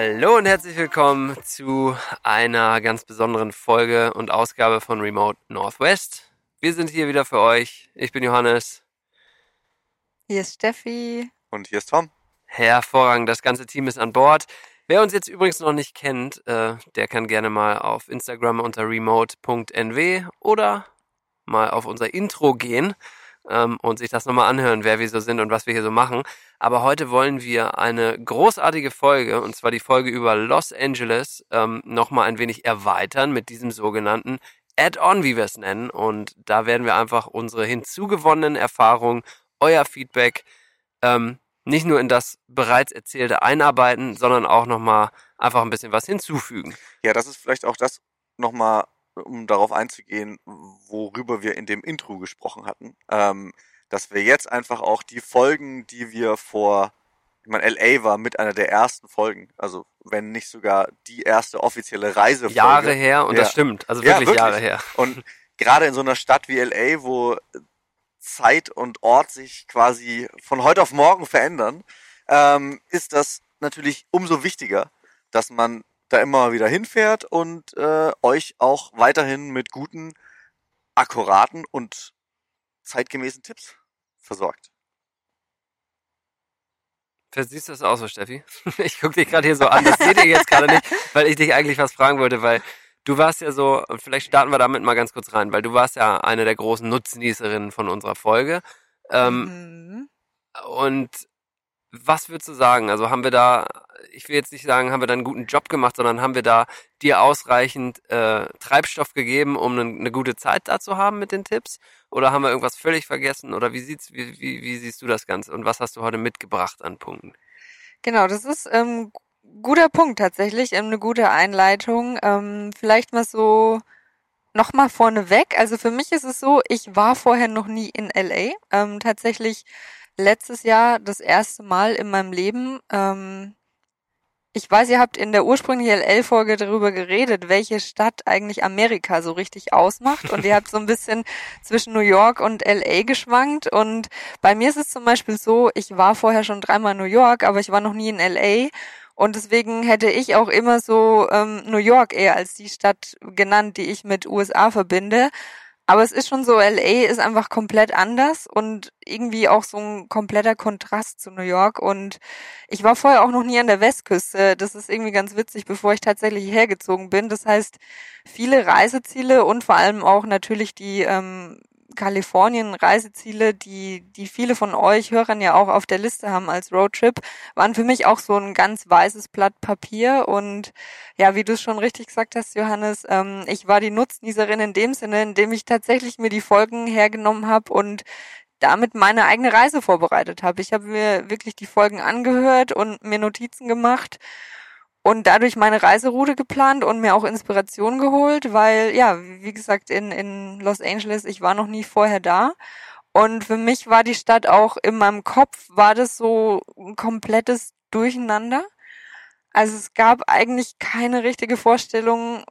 Hallo und herzlich willkommen zu einer ganz besonderen Folge und Ausgabe von Remote Northwest. Wir sind hier wieder für euch. Ich bin Johannes. Hier ist Steffi. Und hier ist Tom. Hervorragend, das ganze Team ist an Bord. Wer uns jetzt übrigens noch nicht kennt, äh, der kann gerne mal auf Instagram unter remote.nw oder mal auf unser Intro gehen ähm, und sich das nochmal anhören, wer wir so sind und was wir hier so machen. Aber heute wollen wir eine großartige Folge, und zwar die Folge über Los Angeles, ähm, nochmal ein wenig erweitern mit diesem sogenannten Add-on, wie wir es nennen. Und da werden wir einfach unsere hinzugewonnenen Erfahrungen, euer Feedback, ähm, nicht nur in das bereits Erzählte einarbeiten, sondern auch nochmal einfach ein bisschen was hinzufügen. Ja, das ist vielleicht auch das nochmal um darauf einzugehen, worüber wir in dem Intro gesprochen hatten, ähm, dass wir jetzt einfach auch die Folgen, die wir vor, ich meine, LA war mit einer der ersten Folgen, also wenn nicht sogar die erste offizielle Reisefolge. Jahre her, und ja. das stimmt, also wirklich, ja, wirklich Jahre her. Und gerade in so einer Stadt wie LA, wo Zeit und Ort sich quasi von heute auf morgen verändern, ähm, ist das natürlich umso wichtiger, dass man da immer wieder hinfährt und äh, euch auch weiterhin mit guten, akkuraten und zeitgemäßen Tipps versorgt. Siehst du das auch so, Steffi? Ich gucke dich gerade hier so an. Das seht ihr jetzt gerade nicht, weil ich dich eigentlich was fragen wollte, weil du warst ja so, vielleicht starten wir damit mal ganz kurz rein, weil du warst ja eine der großen Nutznießerinnen von unserer Folge. Ähm, mhm. Und was würdest du sagen? Also haben wir da, ich will jetzt nicht sagen, haben wir da einen guten Job gemacht, sondern haben wir da dir ausreichend äh, Treibstoff gegeben, um eine, eine gute Zeit da zu haben mit den Tipps? Oder haben wir irgendwas völlig vergessen? Oder wie, sieht's, wie, wie, wie siehst du das Ganze? Und was hast du heute mitgebracht an Punkten? Genau, das ist ähm, guter Punkt tatsächlich, ähm, eine gute Einleitung. Ähm, vielleicht mal so nochmal vorneweg. Also für mich ist es so, ich war vorher noch nie in LA. Ähm, tatsächlich letztes Jahr das erste Mal in meinem Leben. Ähm, ich weiß, ihr habt in der ursprünglichen LL-Folge darüber geredet, welche Stadt eigentlich Amerika so richtig ausmacht. Und ihr habt so ein bisschen zwischen New York und LA geschwankt. Und bei mir ist es zum Beispiel so, ich war vorher schon dreimal in New York, aber ich war noch nie in LA. Und deswegen hätte ich auch immer so ähm, New York eher als die Stadt genannt, die ich mit USA verbinde. Aber es ist schon so, LA ist einfach komplett anders und irgendwie auch so ein kompletter Kontrast zu New York. Und ich war vorher auch noch nie an der Westküste. Das ist irgendwie ganz witzig, bevor ich tatsächlich hergezogen bin. Das heißt, viele Reiseziele und vor allem auch natürlich die ähm, Kalifornien-Reiseziele, die, die viele von euch Hörern ja auch auf der Liste haben als Roadtrip, waren für mich auch so ein ganz weißes Blatt Papier. Und ja, wie du es schon richtig gesagt hast, Johannes, ähm, ich war die Nutznießerin in dem Sinne, in dem ich tatsächlich mir die Folgen hergenommen habe und damit meine eigene Reise vorbereitet habe. Ich habe mir wirklich die Folgen angehört und mir Notizen gemacht und dadurch meine Reiseroute geplant und mir auch Inspiration geholt, weil ja, wie gesagt, in, in Los Angeles, ich war noch nie vorher da. Und für mich war die Stadt auch in meinem Kopf, war das so ein komplettes Durcheinander. Also es gab eigentlich keine richtige Vorstellung,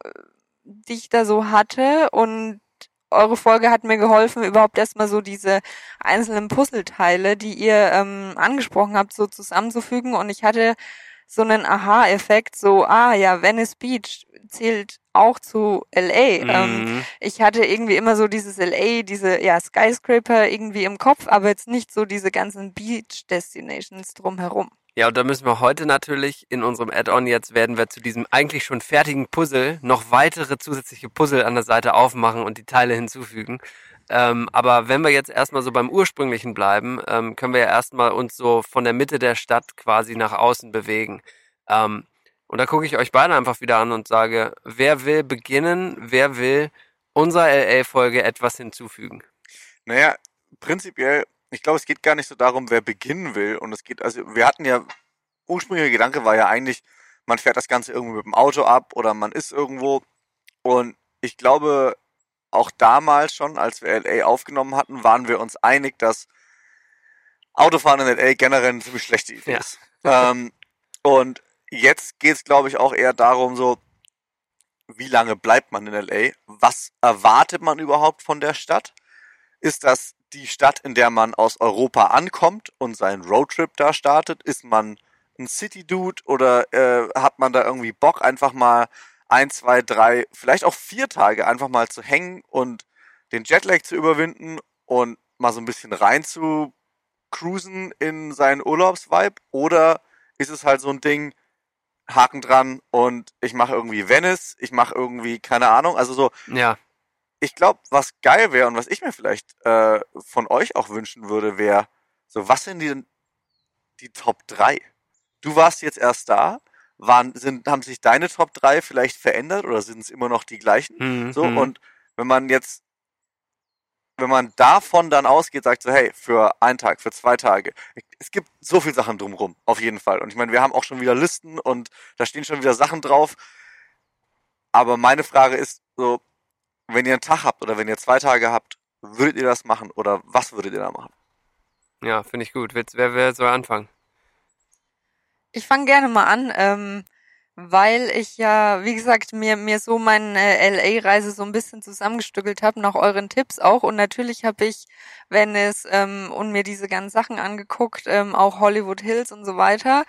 die ich da so hatte. Und eure Folge hat mir geholfen, überhaupt erstmal so diese einzelnen Puzzleteile, die ihr ähm, angesprochen habt, so zusammenzufügen. Und ich hatte so einen Aha-Effekt, so, ah ja, Venice Beach zählt auch zu LA. Mhm. Ähm, ich hatte irgendwie immer so dieses LA, diese ja, Skyscraper irgendwie im Kopf, aber jetzt nicht so diese ganzen Beach-Destinations drumherum. Ja, und da müssen wir heute natürlich in unserem Add-on jetzt werden wir zu diesem eigentlich schon fertigen Puzzle noch weitere zusätzliche Puzzle an der Seite aufmachen und die Teile hinzufügen. Ähm, aber wenn wir jetzt erstmal so beim ursprünglichen bleiben, ähm, können wir ja erstmal uns so von der Mitte der Stadt quasi nach außen bewegen. Ähm, und da gucke ich euch beide einfach wieder an und sage, wer will beginnen, wer will unserer LA-Folge etwas hinzufügen? Naja, prinzipiell, ich glaube, es geht gar nicht so darum, wer beginnen will. Und es geht, also wir hatten ja, ursprünglicher Gedanke war ja eigentlich, man fährt das Ganze irgendwo mit dem Auto ab oder man ist irgendwo. Und ich glaube, auch damals schon, als wir LA aufgenommen hatten, waren wir uns einig, dass Autofahren in LA generell eine ziemlich schlechte Idee ja. ist. ähm, und jetzt geht es, glaube ich, auch eher darum, so, wie lange bleibt man in LA? Was erwartet man überhaupt von der Stadt? Ist das die Stadt, in der man aus Europa ankommt und seinen Roadtrip da startet? Ist man ein City-Dude oder äh, hat man da irgendwie Bock, einfach mal ein, zwei, drei, vielleicht auch vier Tage einfach mal zu hängen und den Jetlag zu überwinden und mal so ein bisschen rein zu cruisen in seinen Urlaubsvibe? Oder ist es halt so ein Ding, Haken dran und ich mache irgendwie Venice, ich mache irgendwie, keine Ahnung, also so, Ja. ich glaube, was geil wäre und was ich mir vielleicht äh, von euch auch wünschen würde, wäre, so, was sind die, die Top 3? Du warst jetzt erst da, waren, sind, haben sich deine Top 3 vielleicht verändert oder sind es immer noch die gleichen? Mhm. So, mhm. und wenn man jetzt, wenn man davon dann ausgeht, sagt so, hey, für einen Tag, für zwei Tage, es gibt so viel Sachen drumrum, auf jeden Fall. Und ich meine, wir haben auch schon wieder Listen und da stehen schon wieder Sachen drauf. Aber meine Frage ist so, wenn ihr einen Tag habt oder wenn ihr zwei Tage habt, würdet ihr das machen oder was würdet ihr da machen? Ja, finde ich gut. Wer, wer soll anfangen? Ich fange gerne mal an, ähm, weil ich ja, wie gesagt, mir, mir so meine äh, LA-Reise so ein bisschen zusammengestückelt habe, nach euren Tipps auch. Und natürlich habe ich, wenn es, ähm, und mir diese ganzen Sachen angeguckt, ähm, auch Hollywood Hills und so weiter.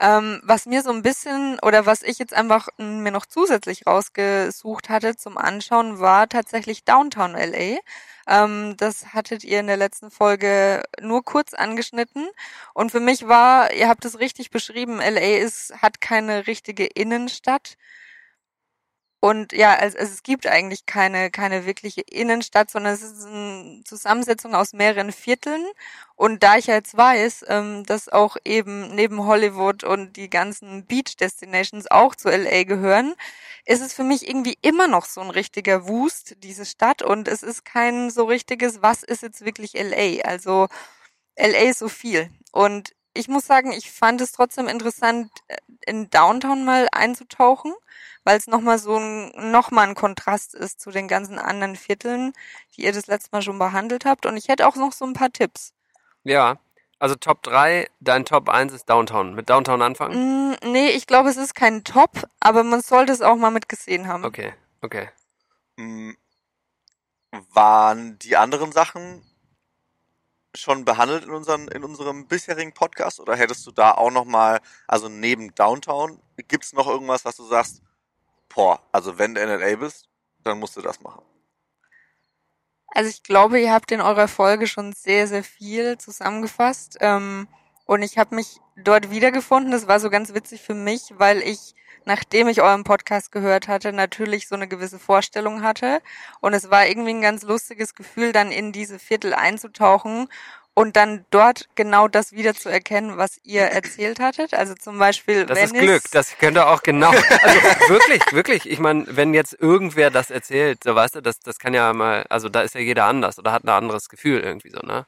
Ähm, was mir so ein bisschen, oder was ich jetzt einfach mir noch zusätzlich rausgesucht hatte zum Anschauen, war tatsächlich Downtown LA. Ähm, das hattet ihr in der letzten Folge nur kurz angeschnitten. Und für mich war, ihr habt es richtig beschrieben, LA ist, hat keine richtige Innenstadt. Und ja, also es gibt eigentlich keine, keine wirkliche Innenstadt, sondern es ist eine Zusammensetzung aus mehreren Vierteln. Und da ich jetzt weiß, ähm, dass auch eben neben Hollywood und die ganzen Beach Destinations auch zu LA gehören, ist es für mich irgendwie immer noch so ein richtiger Wust, diese Stadt. Und es ist kein so richtiges, was ist jetzt wirklich LA? Also LA ist so viel. Und ich muss sagen, ich fand es trotzdem interessant, äh, in Downtown mal einzutauchen, weil es nochmal so ein, nochmal ein Kontrast ist zu den ganzen anderen Vierteln, die ihr das letzte Mal schon behandelt habt. Und ich hätte auch noch so ein paar Tipps. Ja. Also Top 3, dein Top 1 ist Downtown. Mit Downtown anfangen? Mm, nee, ich glaube, es ist kein Top, aber man sollte es auch mal mitgesehen haben. Okay, okay. Hm, waren die anderen Sachen schon behandelt in, unseren, in unserem bisherigen Podcast oder hättest du da auch noch mal, also neben Downtown, gibt's noch irgendwas, was du sagst, boah, also wenn du in LA bist, dann musst du das machen. Also ich glaube, ihr habt in eurer Folge schon sehr, sehr viel zusammengefasst. Ähm, und ich habe mich dort wiedergefunden. Das war so ganz witzig für mich, weil ich, nachdem ich euren Podcast gehört hatte, natürlich so eine gewisse Vorstellung hatte. Und es war irgendwie ein ganz lustiges Gefühl, dann in diese Viertel einzutauchen und dann dort genau das wieder zu erkennen, was ihr erzählt hattet. Also zum Beispiel, Das wenn ist Glück. Das könnte auch genau. Also wirklich, wirklich. Ich meine, wenn jetzt irgendwer das erzählt, so weißt du, das, das kann ja mal, also da ist ja jeder anders oder hat ein anderes Gefühl irgendwie so, ne?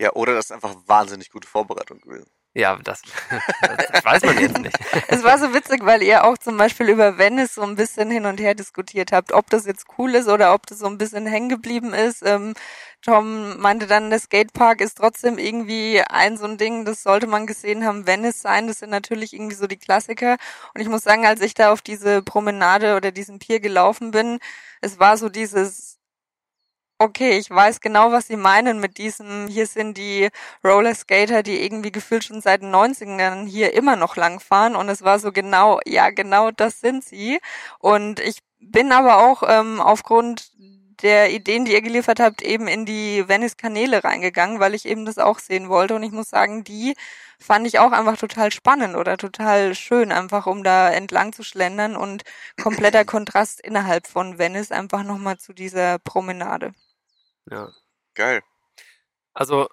Ja, oder das ist einfach wahnsinnig gute Vorbereitung gewesen. Ja, das, das weiß man jetzt nicht. Es war so witzig, weil ihr auch zum Beispiel über Venice so ein bisschen hin und her diskutiert habt, ob das jetzt cool ist oder ob das so ein bisschen hängen geblieben ist. Ähm, Tom meinte dann, der Skatepark ist trotzdem irgendwie ein so ein Ding, das sollte man gesehen haben, Venice sein. Das sind natürlich irgendwie so die Klassiker. Und ich muss sagen, als ich da auf diese Promenade oder diesen Pier gelaufen bin, es war so dieses Okay, ich weiß genau, was Sie meinen mit diesem, hier sind die Roller Skater, die irgendwie gefühlt schon seit den 90ern hier immer noch langfahren. Und es war so genau, ja genau das sind sie. Und ich bin aber auch ähm, aufgrund der Ideen, die ihr geliefert habt, eben in die Venice-Kanäle reingegangen, weil ich eben das auch sehen wollte. Und ich muss sagen, die fand ich auch einfach total spannend oder total schön, einfach um da entlang zu schlendern. Und kompletter Kontrast innerhalb von Venice einfach nochmal zu dieser Promenade. Ja. Geil. Also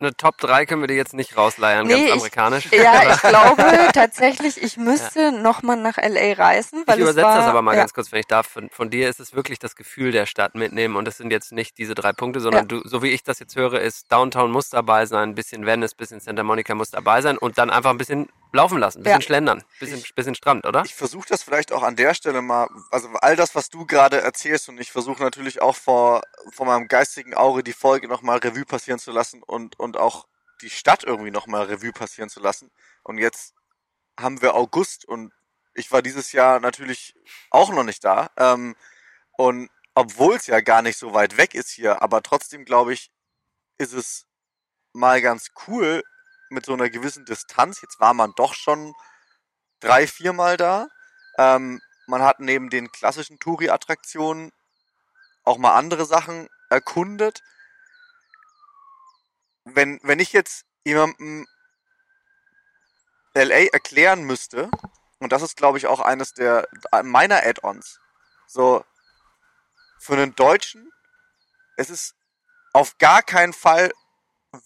eine Top 3 können wir dir jetzt nicht rausleiern, ganz Nee, ich- amerikanisch. Ja, ich glaube tatsächlich, ich müsste noch mal nach LA reisen, weil ich übersetze war, das aber mal ja, ganz kurz, wenn ich darf. Von, von dir ist es wirklich das Gefühl der Stadt mitnehmen und es sind jetzt nicht diese drei Punkte, sondern du, so wie ich das jetzt höre, ist Downtown muss dabei sein, ein bisschen Venice, ein bisschen Santa Monica muss dabei sein und dann einfach ein bisschen laufen lassen, ein bisschen Ja. schlendern, ein bisschen, bisschen Strand, oder? Ich versuche das vielleicht auch an der Stelle mal, also all das, was du gerade erzählst und ich versuche natürlich auch vor, vor meinem geistigen Auge die Folge nochmal Revue passieren zu lassen und, und auch die Stadt irgendwie nochmal Revue passieren zu lassen. Und jetzt haben wir August und ich war dieses Jahr natürlich auch noch nicht da. Ähm, und obwohl es ja gar nicht so weit weg ist hier, aber trotzdem glaube ich, ist es mal ganz cool, mit so einer gewissen Distanz. Jetzt war man doch schon drei, viermal da. Ähm, man hat neben den klassischen Touri-Attraktionen auch mal andere Sachen erkundet. Wenn, wenn ich jetzt jemandem LA erklären müsste, und das ist, glaube ich, auch eines der meiner Add-ons, so für einen Deutschen, es ist auf gar keinen Fall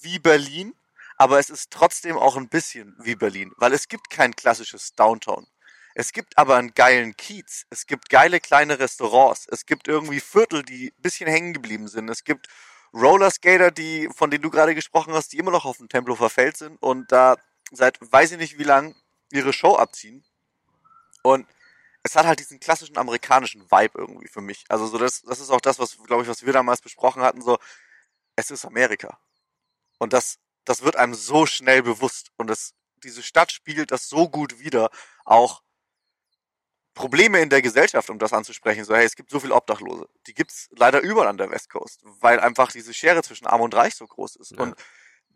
wie Berlin, aber es ist trotzdem auch ein bisschen wie Berlin, weil es gibt kein klassisches Downtown. Es gibt aber einen geilen Kiez. Es gibt geile kleine Restaurants. Es gibt irgendwie Viertel, die ein bisschen hängen geblieben sind. Es gibt Rollerskater, die, von denen du gerade gesprochen hast, die immer noch auf dem Tempelhofer Feld sind und da seit weiß ich nicht wie lang ihre Show abziehen. Und es hat halt diesen klassischen amerikanischen Vibe irgendwie für mich. Also so das, das ist auch das, was, glaube ich, was wir damals besprochen hatten, so, es ist Amerika. Und das, das wird einem so schnell bewusst. Und das, diese Stadt spiegelt das so gut wider. Auch Probleme in der Gesellschaft, um das anzusprechen. So, hey, es gibt so viele Obdachlose. Die gibt's leider überall an der West Coast, weil einfach diese Schere zwischen Arm und Reich so groß ist. Ja. Und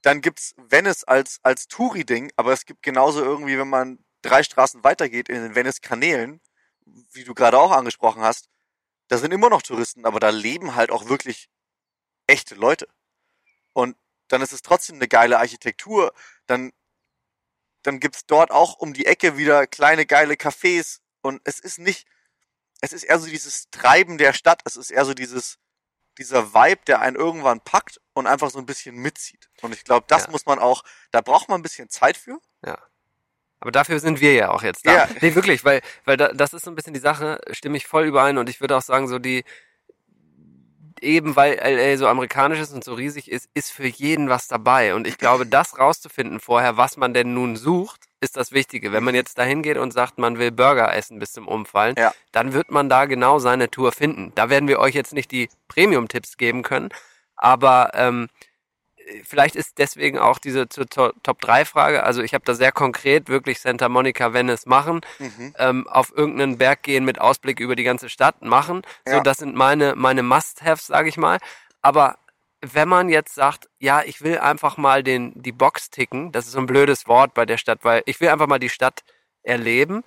dann gibt's Venice als, als Touri-Ding, aber es gibt genauso irgendwie, wenn man drei Straßen weitergeht in den Venice-Kanälen, wie du gerade auch angesprochen hast, da sind immer noch Touristen, aber da leben halt auch wirklich echte Leute. Und dann ist es trotzdem eine geile Architektur. Dann, dann gibt's dort auch um die Ecke wieder kleine geile Cafés. Und es ist nicht, es ist eher so dieses Treiben der Stadt. Es ist eher so dieses, dieser Vibe, der einen irgendwann packt und einfach so ein bisschen mitzieht. Und ich glaube, das ja. muss man auch, da braucht man ein bisschen Zeit für. Ja. Aber dafür sind wir ja auch jetzt da. Ja. Nee, wirklich, weil, weil da, das ist so ein bisschen die Sache, stimme ich voll überein und ich würde auch sagen, so die, eben weil LA so amerikanisch ist und so riesig ist, ist für jeden was dabei. Und ich glaube, das rauszufinden vorher, was man denn nun sucht, ist das Wichtige. Wenn man jetzt dahin geht und sagt, man will Burger essen bis zum Umfallen, ja. dann wird man da genau seine Tour finden. Da werden wir euch jetzt nicht die Premium-Tipps geben können, aber ähm, vielleicht ist deswegen auch diese Top-3-Frage, also ich habe da sehr konkret wirklich Santa Monica Venice machen, mhm. ähm, auf irgendeinen Berg gehen mit Ausblick über die ganze Stadt machen. Ja. So, das sind meine, meine Must-Haves, sage ich mal. Aber wenn man jetzt sagt, ja, ich will einfach mal den, die Box ticken, das ist so ein blödes Wort bei der Stadt, weil ich will einfach mal die Stadt erleben,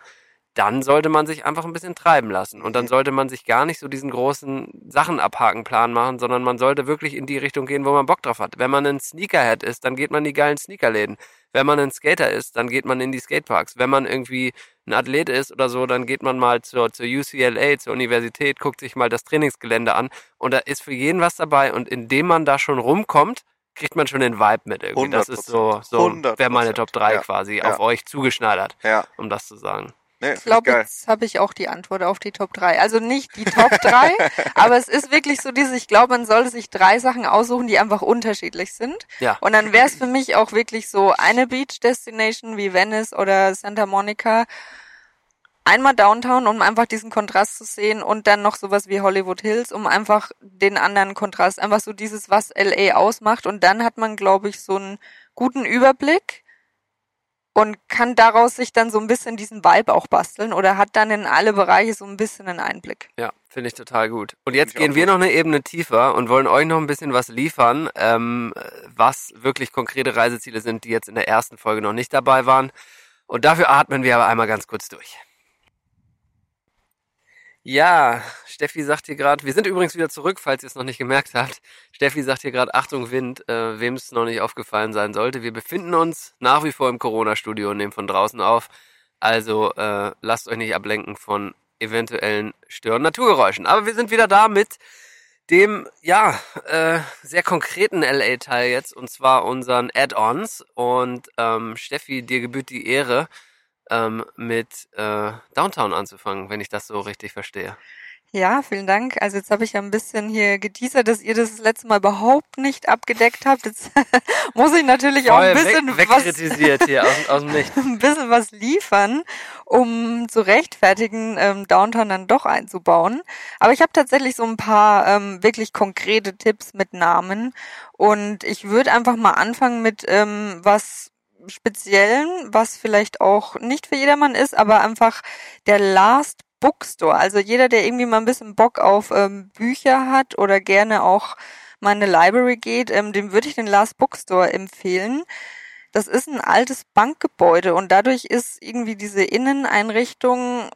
dann sollte man sich einfach ein bisschen treiben lassen. Und dann sollte man sich gar nicht so diesen großen Sachen abhaken Plan machen, sondern man sollte wirklich in die Richtung gehen, wo man Bock drauf hat. Wenn man ein Sneakerhead ist, dann geht man in die geilen Sneakerläden. Wenn man ein Skater ist, dann geht man in die Skateparks. Wenn man irgendwie ein Athlet ist oder so, dann geht man mal zur, zur UCLA, zur Universität, guckt sich mal das Trainingsgelände an und da ist für jeden was dabei und indem man da schon rumkommt, kriegt man schon den Vibe mit irgendwie. Das ist so, so wäre meine Top 3 ja. quasi ja. auf euch zugeschneidert, ja. um das zu sagen. Nee, ich glaube, jetzt habe ich auch die Antwort auf die Top 3. Also nicht die Top 3, aber es ist wirklich so dieses, ich glaube, man sollte sich drei Sachen aussuchen, die einfach unterschiedlich sind. Ja. Und dann wäre es für mich auch wirklich so eine Beach Destination wie Venice oder Santa Monica. Einmal Downtown, um einfach diesen Kontrast zu sehen und dann noch sowas wie Hollywood Hills, um einfach den anderen Kontrast, einfach so dieses, was LA ausmacht. Und dann hat man, glaube ich, so einen guten Überblick und kann daraus sich dann so ein bisschen diesen Vibe auch basteln oder hat dann in alle Bereiche so ein bisschen einen Einblick. Ja, finde ich total gut. Und jetzt gehen wir noch eine Ebene tiefer und wollen euch noch ein bisschen was liefern, ähm, was wirklich konkrete Reiseziele sind, die jetzt in der ersten Folge noch nicht dabei waren. Und dafür atmen wir aber einmal ganz kurz durch. Ja, Steffi sagt hier gerade, wir sind übrigens wieder zurück, falls ihr es noch nicht gemerkt habt. Steffi sagt hier gerade, Achtung Wind, äh, wem es noch nicht aufgefallen sein sollte. Wir befinden uns nach wie vor im Corona-Studio und nehmen von draußen auf. Also äh, lasst euch nicht ablenken von eventuellen störenden Naturgeräuschen. Aber wir sind wieder da mit dem, ja, äh, sehr konkreten LA-Teil jetzt, und zwar unseren Add-ons. Und ähm, Steffi, dir gebührt die Ehre, ähm, mit äh, Downtown anzufangen, wenn ich das so richtig verstehe. Ja, vielen Dank. Also jetzt habe ich ja ein bisschen hier geteasert, dass ihr das, das letzte Mal überhaupt nicht abgedeckt habt. Jetzt muss ich natürlich Voll auch ein bisschen weg, was hier aus, aus dem Licht. ein bisschen was liefern, um zu rechtfertigen, ähm, Downtown dann doch einzubauen. Aber ich habe tatsächlich so ein paar ähm, wirklich konkrete Tipps mit Namen und ich würde einfach mal anfangen mit ähm, was Speziellen, was vielleicht auch nicht für jedermann ist, aber einfach der Last Bookstore. Also jeder, der irgendwie mal ein bisschen Bock auf ähm, Bücher hat oder gerne auch mal in eine Library geht, ähm, dem würde ich den Last Bookstore empfehlen. das ist ein altes Bankgebäude und dadurch ist irgendwie diese Inneneinrichtung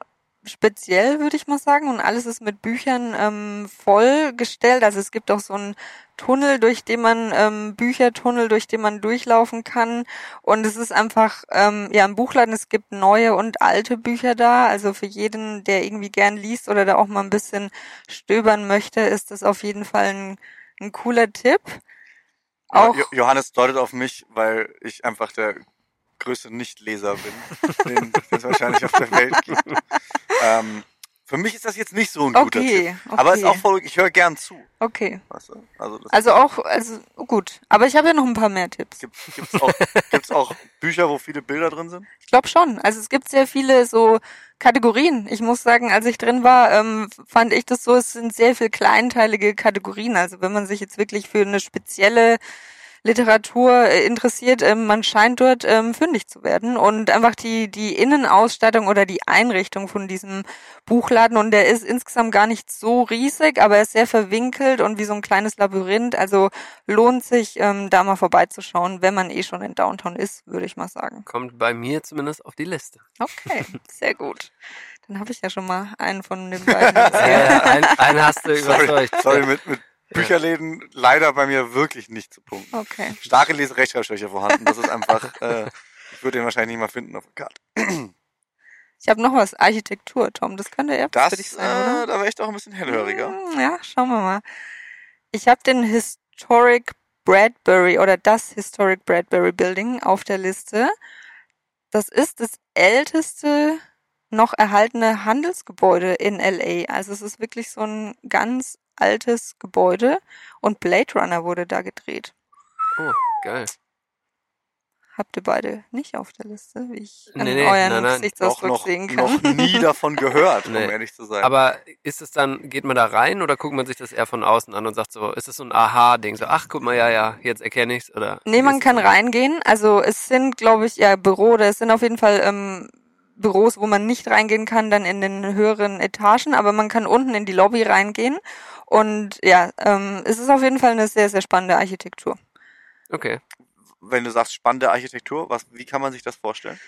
speziell, würde ich mal sagen. Und alles ist mit Büchern ähm, vollgestellt. Also es gibt auch so einen Tunnel, durch den man, ähm, Büchertunnel, durch den man durchlaufen kann. Und es ist einfach, ähm, ja, ein Buchladen, es gibt neue und alte Bücher da. Also für jeden, der irgendwie gern liest oder da auch mal ein bisschen stöbern möchte, ist das auf jeden Fall ein, ein cooler Tipp. Auch jo Johannes deutet auf mich, weil ich einfach der größte Nichtleser bin, den es wahrscheinlich auf der Welt gibt. Ähm, für mich ist das jetzt nicht so ein guter Okay, Tipp. Aber okay. ist auch voll, ich höre gern zu. Okay. Weißt du? Also Also auch, also gut. Aber ich habe ja noch ein paar mehr Tipps. gibt, gibt's auch, gibt's auch Bücher, wo viele Bilder drin sind? Ich glaube schon. Also es gibt sehr viele so Kategorien. Ich muss sagen, als ich drin war, ähm, fand ich das so, es sind sehr viel kleinteilige Kategorien. Also wenn man sich jetzt wirklich für eine spezielle Literatur äh, interessiert, ähm, man scheint dort ähm, fündig zu werden und einfach die die Innenausstattung oder die Einrichtung von diesem Buchladen und der ist insgesamt gar nicht so riesig, aber er ist sehr verwinkelt und wie so ein kleines Labyrinth. Also lohnt sich ähm, da mal vorbeizuschauen, wenn man eh schon in Downtown ist, würde ich mal sagen. Kommt bei mir zumindest auf die Liste. Okay, sehr gut. Dann habe ich ja schon mal einen von den beiden. Ja, gesehen. ja, ein, einen hast du Sorry, überzeugt. sorry mit, mit Bücherläden leider bei mir wirklich nicht zu punkten. Okay. Starke Leserechtschreibschwäche vorhanden. Das ist einfach, äh, ich würde den wahrscheinlich nicht mal finden auf der Karte. Ich habe noch was, Architektur, Tom. Das könnte eher Das, für dich äh, sein, oder? da wäre ich doch ein bisschen hellhöriger. Hm, Ja, schauen wir mal. Ich habe den Historic Bradbury oder das Historic Bradbury Building auf der Liste. Das ist das älteste noch erhaltene Handelsgebäude in LA. Also es ist wirklich so ein ganz altes Gebäude und Blade Runner wurde da gedreht. Oh, geil. Habt ihr beide nicht auf der Liste, wie ich an Nee, nee, euren nein, nein. Gesichtsausdruck noch, sehen kann? noch nie davon gehört, um Nee. ehrlich zu sein. Aber ist es dann, geht man da rein oder guckt man sich das eher von außen an und sagt so, ist es so ein Aha-Ding, so, ach, guck mal, ja, ja, jetzt erkenne ich's oder? Nee, man kann reingehen. Also es sind, glaube ich, ja Büro oder es sind auf jeden Fall ähm, Büros, wo man nicht reingehen kann, dann in den höheren Etagen, aber man kann unten in die Lobby reingehen. Und ja, ähm, es ist auf jeden Fall eine sehr, sehr spannende Architektur. Okay. Wenn du sagst spannende Architektur, was, wie kann man sich das vorstellen?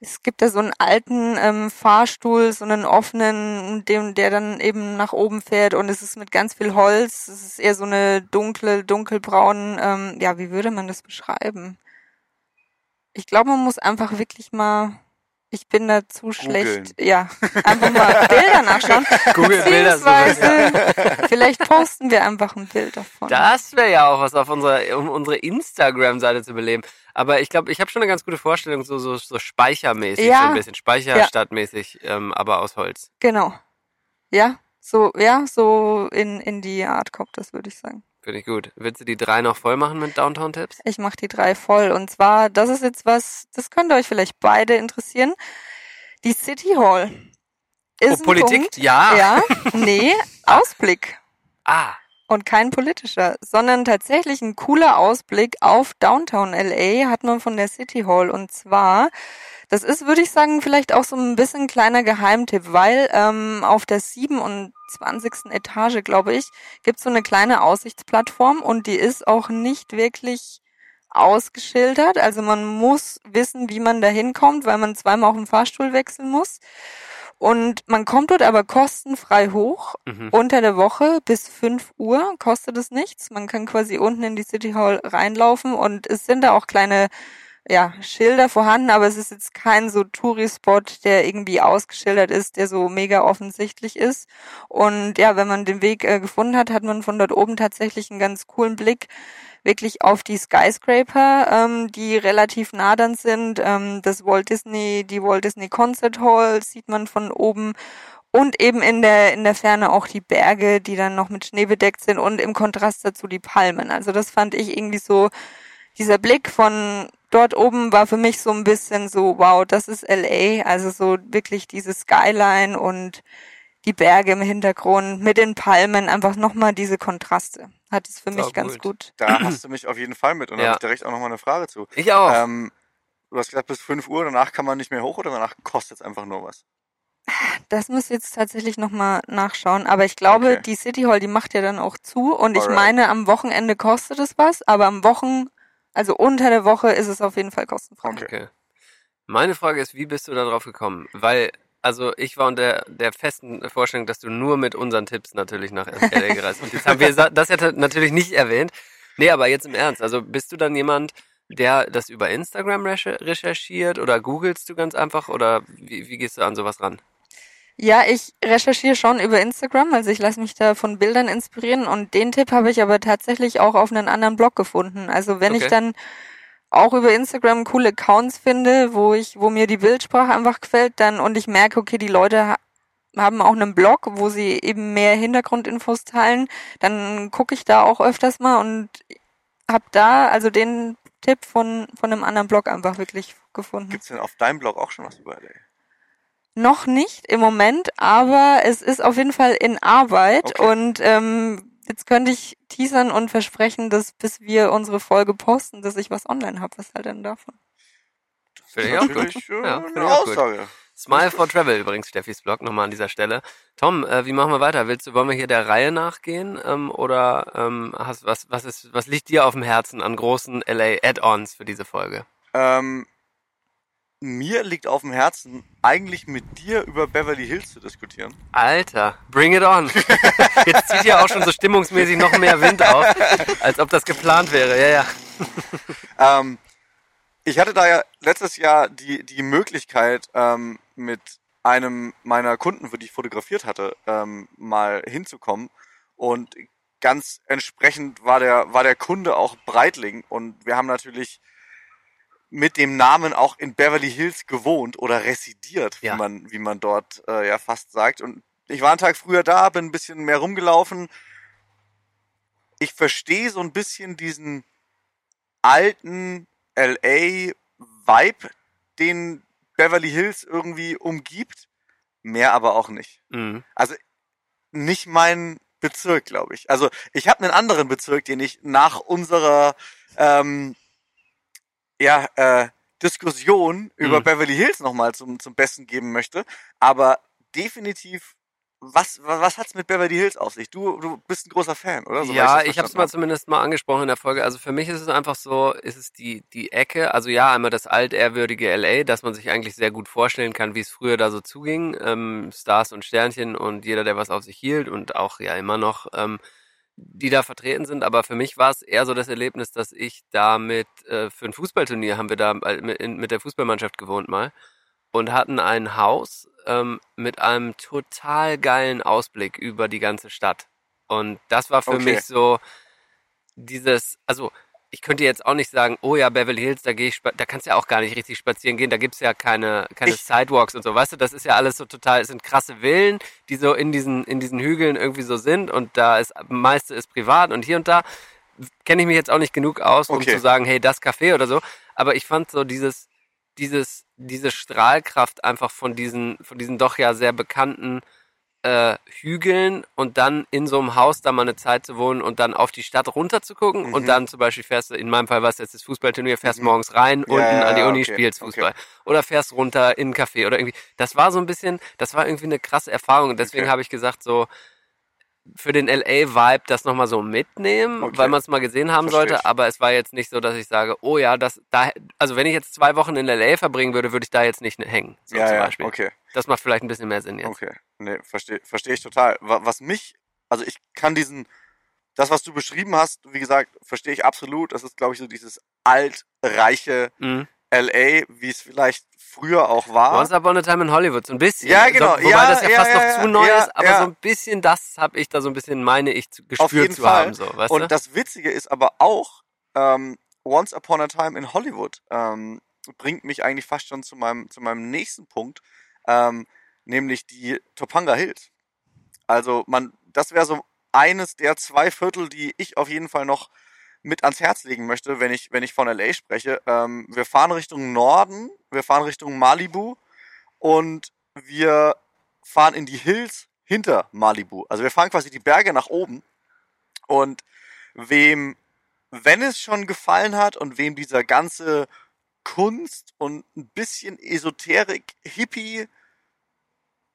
Es gibt da so einen alten ähm, Fahrstuhl, so einen offenen, dem, der dann eben nach oben fährt und es ist mit ganz viel Holz. Es ist eher so eine dunkle, dunkelbraun, ähm, ja, wie würde man das beschreiben? Ich glaube, man muss einfach wirklich mal, ich bin da zu schlecht, ja, einfach mal Bilder nachschauen. Google Bilder Beziehungsweise, vielleicht posten wir einfach ein Bild davon. Das wäre ja auch was auf unserer, um unsere Instagram-Seite zu beleben. Aber ich glaube, ich habe schon eine ganz gute Vorstellung, so, so, so speichermäßig, Ja. so ein bisschen Speicherstadtmäßig, ähm, aber aus Holz. Genau. Ja, so, ja, so in, in die Art kommt das, würde ich sagen. Finde ich gut. Willst du die drei noch voll machen mit Downtown-Tipps? Ich mache die drei voll. Und zwar, das ist jetzt was, das könnte euch vielleicht beide interessieren. Die City Hall. Ist Oh, ein Politik? Punkt, Ja. Ja, nee, Ausblick. Ah, Und kein politischer, sondern tatsächlich ein cooler Ausblick auf Downtown LA hat man von der City Hall. Und zwar, das ist, würde ich sagen, vielleicht auch so ein bisschen kleiner Geheimtipp, weil ähm, auf der 27. Etage, glaube ich, gibt es so eine kleine Aussichtsplattform und die ist auch nicht wirklich ausgeschildert. Also man muss wissen, wie man da hinkommt, weil man zweimal auf den Fahrstuhl wechseln muss. Und man kommt dort aber kostenfrei hoch. mhm. Unter der Woche bis 5 Uhr kostet es nichts. Man kann quasi unten in die City Hall reinlaufen und es sind da auch kleine ja, Schilder vorhanden, aber es ist jetzt kein so Touri-Spot, der irgendwie ausgeschildert ist, der so mega offensichtlich ist. Und ja, wenn man den Weg äh, gefunden hat, hat man von dort oben tatsächlich einen ganz coolen Blick wirklich auf die Skyscraper, ähm, die relativ nah dann sind. Ähm, das Walt Disney, die Walt Disney Concert Hall sieht man von oben und eben in der in der Ferne auch die Berge, die dann noch mit Schnee bedeckt sind und im Kontrast dazu die Palmen. Also das fand ich irgendwie so dieser Blick von dort oben war für mich so ein bisschen so wow, das ist LA, also so wirklich diese Skyline und die Berge im Hintergrund mit den Palmen, einfach nochmal diese Kontraste. Hat es für mich Sau ganz gut. gut. Da hast du mich auf jeden Fall mit und da Ja. habe ich direkt auch nochmal eine Frage zu. Ich auch. Ähm, du hast gesagt, bis 5 Uhr, danach kann man nicht mehr hoch oder danach kostet es einfach nur was? Das muss ich jetzt tatsächlich nochmal nachschauen. Aber ich glaube, Okay. die City Hall, die macht ja dann auch zu. Und ich Alright. meine, am Wochenende kostet es was, aber am Wochen, Also unter der Woche ist es auf jeden Fall kostenfrei. Okay. Meine Frage ist, wie bist du da drauf gekommen? Weil, also ich war unter der festen Vorstellung, dass du nur mit unseren Tipps natürlich nach LA gereist bist. Jetzt haben wir das ja natürlich nicht erwähnt. Nee, aber jetzt im Ernst. Also bist du dann jemand, der das über Instagram recher- recherchiert oder googelst du ganz einfach oder wie, wie gehst du an sowas ran? Ja, ich recherchiere schon über Instagram, also ich lasse mich da von Bildern inspirieren und den Tipp habe ich aber tatsächlich auch auf einen anderen Blog gefunden. Also wenn Okay. ich dann auch über Instagram coole Accounts finde, wo ich, wo mir die Bildsprache einfach gefällt, dann und ich merke, okay, die Leute ha haben auch einen Blog, wo sie eben mehr Hintergrundinfos teilen, dann gucke ich da auch öfters mal und habe da also den Tipp von von einem anderen Blog einfach wirklich gefunden. Gibt's denn auf deinem Blog auch schon was über LA? Noch nicht im Moment, aber es ist auf jeden Fall in Arbeit Okay. und ähm, jetzt könnte ich teasern und versprechen, dass bis wir unsere Folge posten, dass ich was online habe. Was halt dann davon? Finde ich auch gut. Natürlich äh, Ja, eine gut. Aussage. Smile for Travel übrigens, Steffis Blog, nochmal an dieser Stelle. Tom, äh, wie machen wir weiter? Willst du, wollen wir hier der Reihe nachgehen? Ähm, oder ähm, hast, was, was, ist, was liegt dir auf dem Herzen an großen LA Add-ons für diese Folge? Ähm, mir liegt auf dem Herzen, eigentlich mit dir über Beverly Hills zu diskutieren. Alter, bring it on. Jetzt zieht ja auch schon so stimmungsmäßig noch mehr Wind auf, als ob das geplant wäre. Ja, ja. Ähm, ich hatte da ja letztes Jahr die, die Möglichkeit, ähm, mit einem meiner Kunden, für die ich fotografiert hatte, ähm, mal hinzukommen. Und ganz entsprechend war der, war der Kunde auch Breitling. Und wir haben natürlich mit dem Namen auch in Beverly Hills gewohnt oder residiert, Ja. wie man, wie man dort äh, ja fast sagt. Und ich war einen Tag früher da, bin ein bisschen mehr rumgelaufen. Ich verstehe so ein bisschen diesen alten LA-Vibe, den Beverly Hills irgendwie umgibt. Mehr aber auch nicht. Mhm. Also nicht mein Bezirk, glaube ich. Also ich habe einen anderen Bezirk, den ich nach unserer ähm, ja, äh, Diskussion über Mhm. Beverly Hills nochmal zum, zum Besten geben möchte. Aber definitiv, was, was, hat's mit Beverly Hills auf sich? Du, du bist ein großer Fan, oder? Soweit ja, ich habe es mal zumindest mal angesprochen in der Folge. Also für mich ist es einfach so, ist es die, die Ecke, also ja, einmal das altehrwürdige LA, dass man sich eigentlich sehr gut vorstellen kann, wie es früher da so zuging. Ähm, Stars und Sternchen und jeder, der was auf sich hielt und auch ja immer noch, ähm, die da vertreten sind. Aber für mich war es eher so das Erlebnis, dass ich da mit, äh, für ein Fußballturnier haben wir da äh, mit der Fußballmannschaft gewohnt mal und hatten ein Haus ähm, mit einem total geilen Ausblick über die ganze Stadt. Und das war für Okay. mich so dieses, also ich könnte jetzt auch nicht sagen, oh ja, Beverly Hills, da gehe ich, da kannst du ja auch gar nicht richtig spazieren gehen, da gibt's ja keine, keine Ich- Sidewalks und so, weißt du, das ist ja alles so total, es sind krasse Villen, die so in diesen, in diesen Hügeln irgendwie so sind und da ist, meiste ist privat und hier und da. Kenne ich mich jetzt auch nicht genug aus, um Okay. zu sagen, hey, das Café oder so, aber ich fand so dieses, dieses, diese Strahlkraft einfach von diesen, von diesen doch ja sehr bekannten äh, Hügeln und dann in so einem Haus da mal eine Zeit zu wohnen und dann auf die Stadt runter zu gucken Mhm. und dann zum Beispiel fährst du, in meinem Fall war es jetzt das Fußballturnier, fährst morgens rein, Ja, unten ja, an die Uni, okay, spielst Fußball. Oder fährst runter in ein Café oder irgendwie. Das war so ein bisschen, das war irgendwie eine krasse Erfahrung und deswegen Okay. habe ich gesagt, so für den LA-Vibe das nochmal so mitnehmen, Okay. weil man es mal gesehen haben Versteh sollte, ich. aber es war jetzt nicht so, dass ich sage, oh ja, das, da, also wenn ich jetzt zwei Wochen in LA verbringen würde, würde ich da jetzt nicht hängen, so ja, zum ja, Beispiel. okay. Das macht vielleicht ein bisschen mehr Sinn jetzt. Okay, nee, verstehe versteh ich total. Wa- Was mich, also ich kann diesen, das, was du beschrieben hast, wie gesagt, verstehe ich absolut. Das ist, glaube ich, so dieses altreiche Mhm. LA, wie es vielleicht früher auch war. Once Upon a Time in Hollywood, so ein bisschen. Ja, genau. So, wobei Ja, das ja, ja, fast ja, noch zu neu ist, aber so ein bisschen das habe ich da so ein bisschen, meine ich, gespürt zu Fall. haben. So, weißt Und du? das Witzige ist aber auch, ähm, Once Upon a Time in Hollywood ähm, bringt mich eigentlich fast schon zu meinem, zu meinem nächsten Punkt, ähm, nämlich die Topanga Hills. Also man, das wäre so eines der zwei Viertel, die ich auf jeden Fall noch mit ans Herz legen möchte, wenn ich, wenn ich von LA spreche. Ähm, wir fahren Richtung Norden, wir fahren Richtung Malibu und wir fahren in die Hills hinter Malibu. Also wir fahren quasi die Berge nach oben und wem, wenn es schon gefallen hat und wem dieser ganze Kunst und ein bisschen Esoterik, Hippie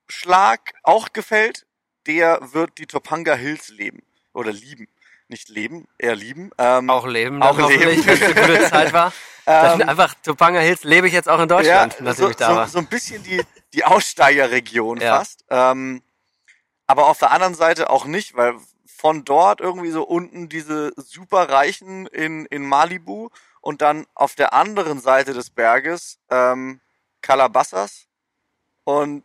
Schlag auch gefällt, der wird die Topanga Hills leben oder lieben. Nicht leben, eher lieben. Ähm, Auch leben, Auch leben. wenn es eine gute Zeit war. Dann ähm, einfach Topanga Hills lebe ich jetzt auch in Deutschland, ja, so, so, so ein bisschen die, die Aussteigerregion Ja. fast. Ähm, aber auf der anderen Seite auch nicht, weil von dort irgendwie so unten diese superreichen in, in Malibu und dann auf der anderen Seite des Berges ähm, Calabasas und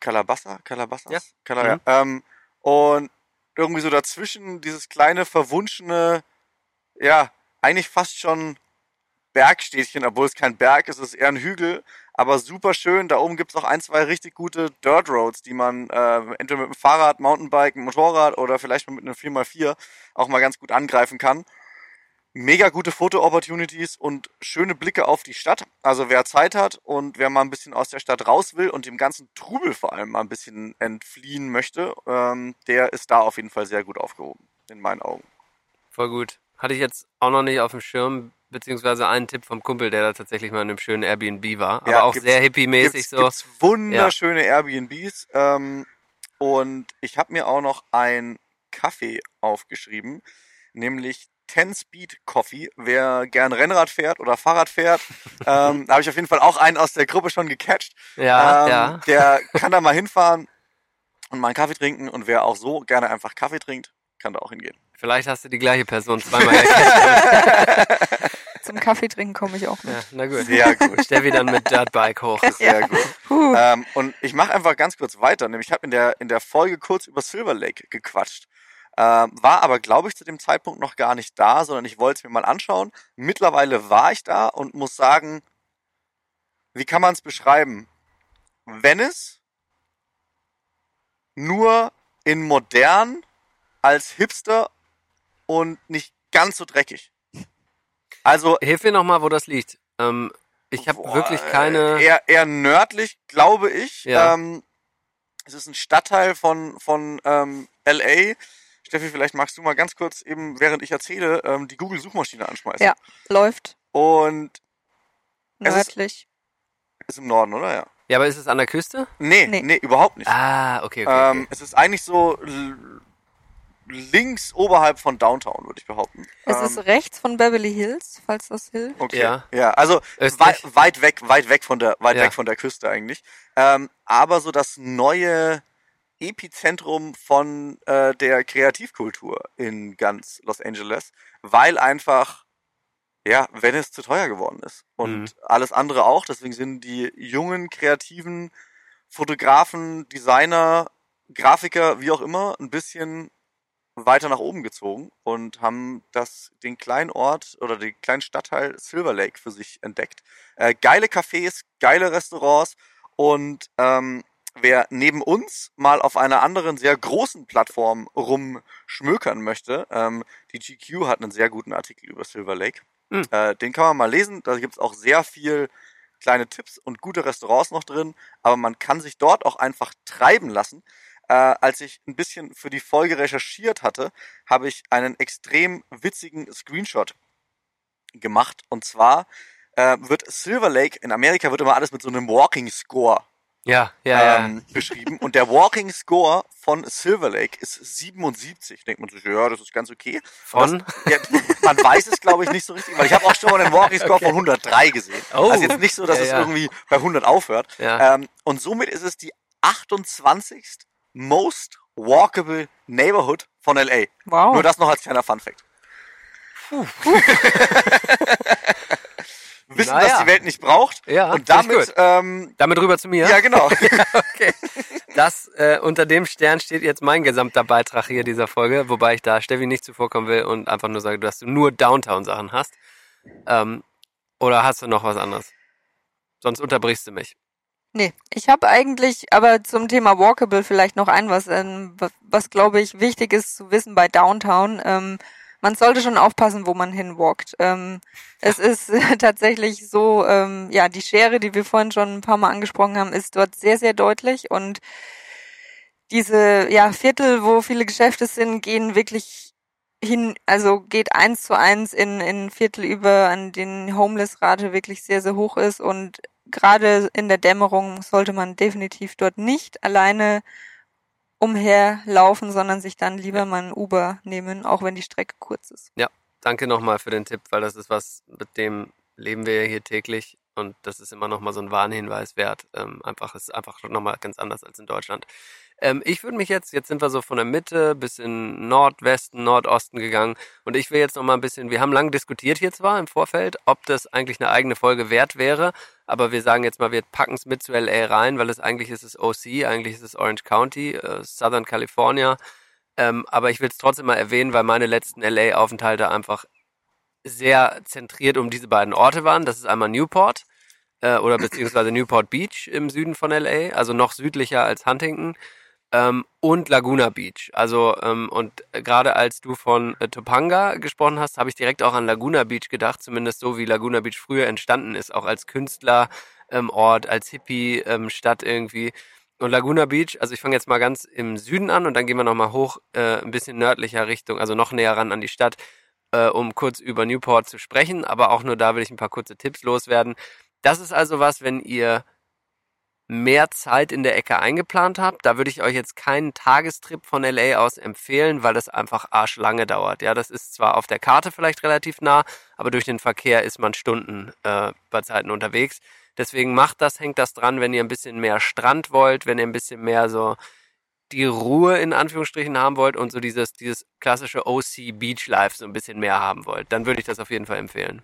Calabassa? Calabasas? Ja. Cala Mhm. ähm, und irgendwie so dazwischen dieses kleine verwunschene, ja, eigentlich fast schon Bergstädtchen, obwohl es kein Berg ist, es ist eher ein Hügel, aber super schön. Da oben gibt's auch ein, zwei richtig gute Dirt Roads, die man äh, entweder mit dem Fahrrad, Mountainbike, Motorrad oder vielleicht mit einem 4x4 auch mal ganz gut angreifen kann. Mega gute Foto-Opportunities und schöne Blicke auf die Stadt. Also wer Zeit hat und wer mal ein bisschen aus der Stadt raus will und dem ganzen Trubel vor allem mal ein bisschen entfliehen möchte, ähm, der ist da auf jeden Fall sehr gut aufgehoben, in meinen Augen. Voll gut. Hatte ich jetzt auch noch nicht auf dem Schirm, beziehungsweise einen Tipp vom Kumpel, der da tatsächlich mal in einem schönen Airbnb war. Ja, aber auch gibt's- sehr hippie-mäßig so. gibt's wunderschöne Airbnbs. Ähm, und ich habe mir auch noch ein Kaffee aufgeschrieben, nämlich 10 Speed Coffee. Wer gern Rennrad fährt oder Fahrrad fährt, ähm, da habe ich auf jeden Fall auch einen aus der Gruppe schon gecatcht. Ja, ähm, ja. Der kann da mal hinfahren und mal einen Kaffee trinken. Und wer auch so gerne einfach Kaffee trinkt, kann da auch hingehen. Vielleicht hast du die gleiche Person zweimal erkannt. Zum Kaffee trinken komme ich auch mit. ja, na gut. Sehr gut. Steffi dann mit Dirtbike hoch. Sehr gut. Ähm, und ich mache einfach ganz kurz weiter. Nämlich ich habe in der, in der Folge kurz über Silver Lake gequatscht. Ähm, war aber, glaube ich, zu dem Zeitpunkt noch gar nicht da, sondern ich wollte es mir mal anschauen. Mittlerweile war ich da und muss sagen, wie kann man es beschreiben? Venice nur in modern als Hipster und nicht ganz so dreckig. Also Hilf mir nochmal, wo das liegt. Ähm, ich habe wirklich keine. äh, Eher, eher nördlich, glaube ich. Ja. Ähm, es ist ein Stadtteil von, von ähm, LA. Steffi, vielleicht magst du mal ganz kurz eben, während ich erzähle, ähm, die Google-Suchmaschine anschmeißen. Ja. Läuft Und Es ist- nördlich. ist im Norden, oder? Ja. Ja, aber ist es an der Küste? Nee, nee, Nee. überhaupt nicht. Ah, okay, okay. ähm, okay. Es ist eigentlich so links oberhalb von Downtown, würde ich behaupten. Es ähm, ist rechts von Beverly Hills, falls das hilft. Okay. Ja. Ja, also weit, weit weg, weit weg von der, weit Ja. weg von der Küste eigentlich. Ähm, aber so das neue Epizentrum von äh, der Kreativkultur in ganz Los Angeles, weil einfach ja Venice zu teuer geworden ist und Mhm. alles andere auch. Deswegen sind die jungen kreativen Fotografen, Designer, Grafiker, wie auch immer, ein bisschen weiter nach oben gezogen und haben das den kleinen Ort oder den kleinen Stadtteil Silver Lake für sich entdeckt. Äh, geile Cafés, geile Restaurants und ähm, wer neben uns mal auf einer anderen sehr großen Plattform rumschmökern möchte, ähm, die GQ hat einen sehr guten Artikel über Silver Lake. Hm. Äh, den kann man mal lesen. Da gibt's auch sehr viel kleine Tipps und gute Restaurants noch drin, aber man kann sich dort auch einfach treiben lassen. Äh, als ich ein bisschen für die Folge recherchiert hatte, habe ich einen extrem witzigen Screenshot gemacht. Und zwar äh, wird Silver Lake, in Amerika wird immer alles mit so einem Walking Score ja, ja, ja. ähm, beschrieben. Und der Walking Score von Silver Lake ist 77. Denkt man sich, ja, das ist ganz okay. Von? Ja, man weiß es, glaube ich, nicht so richtig, weil ich habe auch schon mal einen Walking Score von 103 gesehen. Oh. Also jetzt nicht so, dass Ja, es ja. irgendwie bei 100 aufhört. Ja. Ähm, und somit ist es die 28. Most Walkable Neighborhood von LA. Wow. Nur das noch als kleiner Fun Fact. Wissen, Naja. dass die Welt nicht braucht. Ja, und damit, gut. ähm, Damit rüber zu mir. ja, genau. okay. Das, äh, unter dem Stern steht jetzt mein gesamter Beitrag hier dieser Folge, wobei ich da Steffi nicht zuvorkommen will und einfach nur sage, dass du nur Downtown-Sachen hast. Ähm, oder hast du noch was anderes? Sonst unterbrichst du mich. Nee, ich habe eigentlich aber zum Thema Walkable vielleicht noch ein, was, ähm, was, was glaube ich wichtig ist zu wissen bei Downtown. Ähm, man sollte schon aufpassen, wo man hinwalkt. Ähm, es ist tatsächlich so, ähm, ja, die Schere, die wir vorhin schon ein paar Mal angesprochen haben, ist dort sehr, sehr deutlich und diese ja, Viertel, wo viele Geschäfte sind, gehen wirklich hin, also geht eins zu eins in, in Viertel über, an denen Homeless-Rate wirklich sehr, sehr hoch ist und gerade in der Dämmerung sollte man definitiv dort nicht alleine umherlaufen, sondern sich dann lieber mal ein Uber nehmen, auch wenn die Strecke kurz ist. Danke nochmal für den Tipp, weil das ist was, mit dem leben wir hier täglich und das ist immer nochmal so ein Warnhinweis wert. Ähm, einfach ist einfach nochmal ganz anders als in Deutschland. Ähm, ich würde mich jetzt, jetzt sind wir so von der Mitte bis in Nordwesten, Nordosten gegangen und ich will jetzt nochmal ein bisschen, wir haben lange diskutiert hier zwar im Vorfeld, ob das eigentlich eine eigene Folge wert wäre, aber wir sagen jetzt mal, wir packen es mit zu LA rein, weil es eigentlich ist es OC, eigentlich ist es Orange County, äh, Southern California. Ähm, aber ich will es trotzdem mal erwähnen, weil meine letzten LA-Aufenthalte einfach sehr zentriert um diese beiden Orte waren. Das ist einmal Newport äh, oder beziehungsweise Newport Beach im Süden von LA, also noch südlicher als Huntington. Ähm, und Laguna Beach. Also, ähm, und gerade als du von äh, Topanga gesprochen hast, habe ich direkt auch an Laguna Beach gedacht, zumindest so wie Laguna Beach früher entstanden ist, auch als Künstlerort, ähm, als Hippie-Stadt irgendwie. Und Laguna Beach, also ich fange jetzt mal ganz im Süden an und dann gehen wir nochmal hoch, äh, ein bisschen nördlicher Richtung, also noch näher ran an die Stadt, äh, um kurz über Newport zu sprechen. Aber auch nur da will ich ein paar kurze Tipps loswerden. Das ist also was, wenn ihr mehr Zeit in der Ecke eingeplant habt. Da würde ich euch jetzt keinen Tagestrip von LA aus empfehlen, weil das einfach arschlange dauert. Ja, das ist zwar auf der Karte vielleicht relativ nah, aber durch den Verkehr ist man Stunden äh, bei Zeiten unterwegs. Deswegen macht das, hängt das dran, wenn ihr ein bisschen mehr Strand wollt, wenn ihr ein bisschen mehr so die Ruhe in Anführungsstrichen haben wollt und so dieses, dieses klassische OC Beach Life so ein bisschen mehr haben wollt, dann würde ich das auf jeden Fall empfehlen.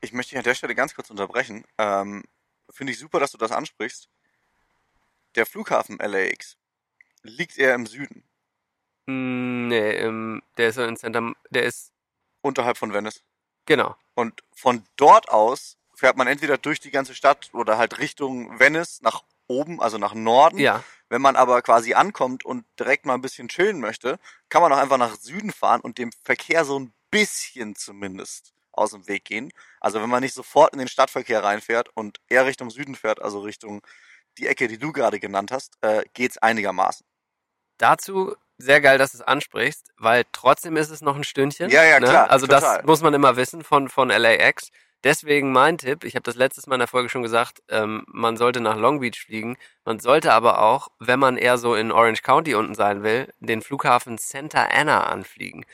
Ich möchte dich an der Stelle ganz kurz unterbrechen. Ähm, Finde ich super, dass du das ansprichst. Der Flughafen LAX liegt eher im Süden, Mm, Nee, ähm, der ist in Santa, der ist, unterhalb von Venice. genau. Und von dort aus fährt man entweder durch die ganze Stadt oder halt Richtung Venice nach oben, also nach Norden. Ja, Wenn man aber quasi ankommt und direkt mal ein bisschen chillen möchte, kann man auch einfach nach Süden fahren und dem Verkehr so ein bisschen zumindest aus dem Weg gehen. Also wenn man nicht sofort in den Stadtverkehr reinfährt und eher Richtung Süden fährt, also Richtung die Ecke, die du gerade genannt hast, äh, geht's einigermaßen. dazu sehr geil, dass du es ansprichst, weil trotzdem ist es noch ein Stündchen. Ja, ja, ne? klar, Also total. das muss man immer wissen von, von LAX. Deswegen mein Tipp, ich habe das letztes Mal in der Folge schon gesagt, ähm, man sollte nach Long Beach fliegen. Man sollte aber auch, wenn man eher so in Orange County unten sein will, den Flughafen Santa Ana anfliegen.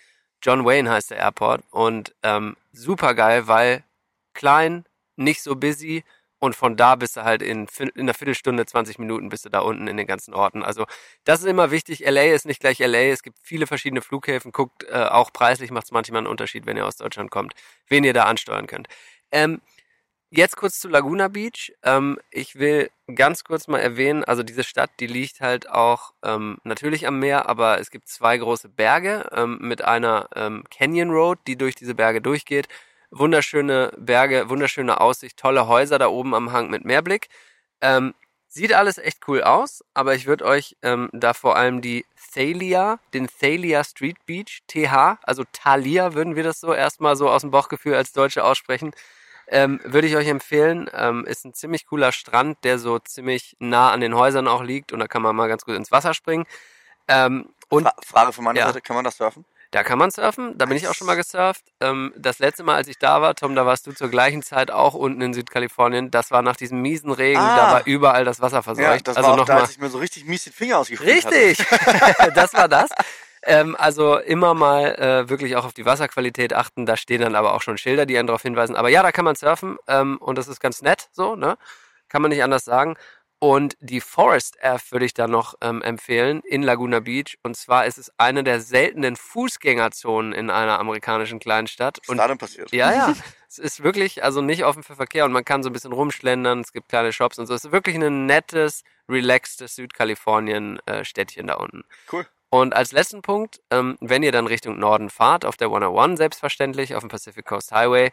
John Wayne heißt der Airport und ähm, super geil, weil klein, nicht so busy und von da bist du halt in, in einer Viertelstunde, 20 Minuten bist du da unten in den ganzen Orten. Also das ist immer wichtig. LA ist nicht gleich LA. Es gibt viele verschiedene Flughäfen. Guckt, äh, auch preislich macht es manchmal einen Unterschied, wenn ihr aus Deutschland kommt, wen ihr da ansteuern könnt. Ähm, jetzt kurz zu Laguna Beach. Ähm, ich will ganz kurz mal erwähnen, also diese Stadt, die liegt halt auch ähm, natürlich am Meer, aber es gibt zwei große Berge ähm, mit einer ähm, Canyon Road, die durch diese Berge durchgeht. Wunderschöne Berge, wunderschöne Aussicht, tolle Häuser da oben am Hang mit Meerblick. Ähm, sieht alles echt cool aus, aber ich würde euch ähm, da vor allem die Thalia, den Thalia Street Beach, TH, also Thalia würden wir das so erstmal so aus dem Bauchgefühl als Deutsche aussprechen, ähm, würde ich euch empfehlen. Ähm, ist ein ziemlich cooler Strand, der so ziemlich nah an den Häusern auch liegt und da kann man mal ganz gut ins Wasser springen. Ähm, und Fra Frage von meiner Ja. Seite, kann man das surfen? Da kann man surfen, da bin ich auch schon mal gesurft. Ähm, das letzte Mal, als ich da war, Tom, da warst du zur gleichen Zeit auch unten in Südkalifornien. Das war nach diesem miesen Regen, Ah. da war überall das Wasser verseucht. Ja, das also war auch da, nochmal. als ich mir so richtig mies den Finger ausgefriert hatte. Richtig, das war das. Ähm, also immer mal äh, wirklich auch auf die Wasserqualität achten. Da stehen dann aber auch schon Schilder, die einen darauf hinweisen. Aber ja, da kann man surfen ähm, und das ist ganz nett, so, ne? Kann man nicht anders sagen. Und die Forest Ave würde ich da noch ähm, empfehlen in Laguna Beach. Und zwar ist es eine der seltenen Fußgängerzonen in einer amerikanischen Kleinstadt. Was ist Und da denn passiert? ja, ja. es ist wirklich also nicht offen für Verkehr und man kann so ein bisschen rumschlendern. Es gibt kleine Shops und so. Es ist wirklich ein nettes, relaxtes Südkalifornien-Städtchen da unten. Cool. Und als letzten Punkt, ähm, wenn ihr dann Richtung Norden fahrt, auf der 101 selbstverständlich, auf dem Pacific Coast Highway,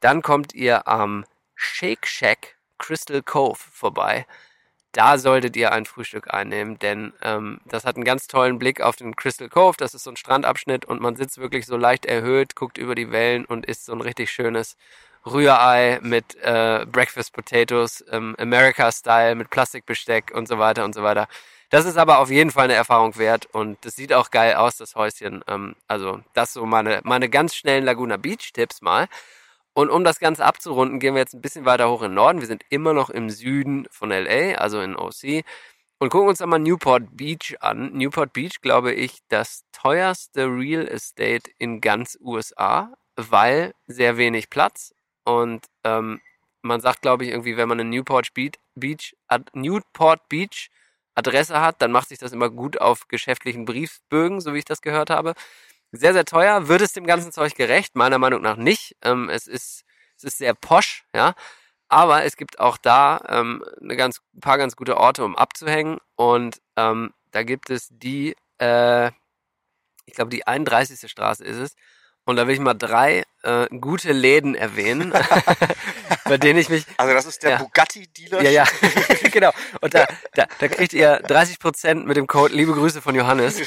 dann kommt ihr am Shake Shack Crystal Cove vorbei. Da solltet ihr ein Frühstück einnehmen, denn ähm, das hat einen ganz tollen Blick auf den Crystal Cove. Das ist so ein Strandabschnitt und man sitzt wirklich so leicht erhöht, guckt über die Wellen und isst so ein richtig schönes Rührei mit äh, Breakfast Potatoes, ähm, America-Style, mit Plastikbesteck und so weiter und so weiter. Das ist aber auf jeden Fall eine Erfahrung wert und das sieht auch geil aus, das Häuschen. Ähm, also das so meine, meine ganz schnellen Laguna Beach-Tipps mal. Und um das Ganze abzurunden, gehen wir jetzt ein bisschen weiter hoch in den Norden. Wir sind immer noch im Süden von LA, also in OC. und gucken uns einmal Newport Beach an. Newport Beach, glaube ich, das teuerste Real Estate in ganz USA, weil sehr wenig Platz und ähm, man sagt, glaube ich, irgendwie, wenn man eine Newport Beach, Newport Beach Adresse hat, dann macht sich das immer gut auf geschäftlichen Briefbögen, so wie ich das gehört habe. Sehr, sehr teuer. Wird es dem ganzen Zeug gerecht? Meiner Meinung nach nicht. Ähm, es ist, es ist sehr posch, ja. Aber es gibt auch da ähm, eine ganz, ein paar ganz gute Orte, um abzuhängen. Und ähm, da gibt es die, äh, ich glaube, die 31. Straße ist es. Und da will ich mal drei äh, gute Läden erwähnen, bei denen ich mich. Also das ist der Ja. Bugatti-Dealer. Ja, ja, genau. Und da, da, da kriegt ihr 30 Prozent mit dem Code Liebe Grüße von Johannes.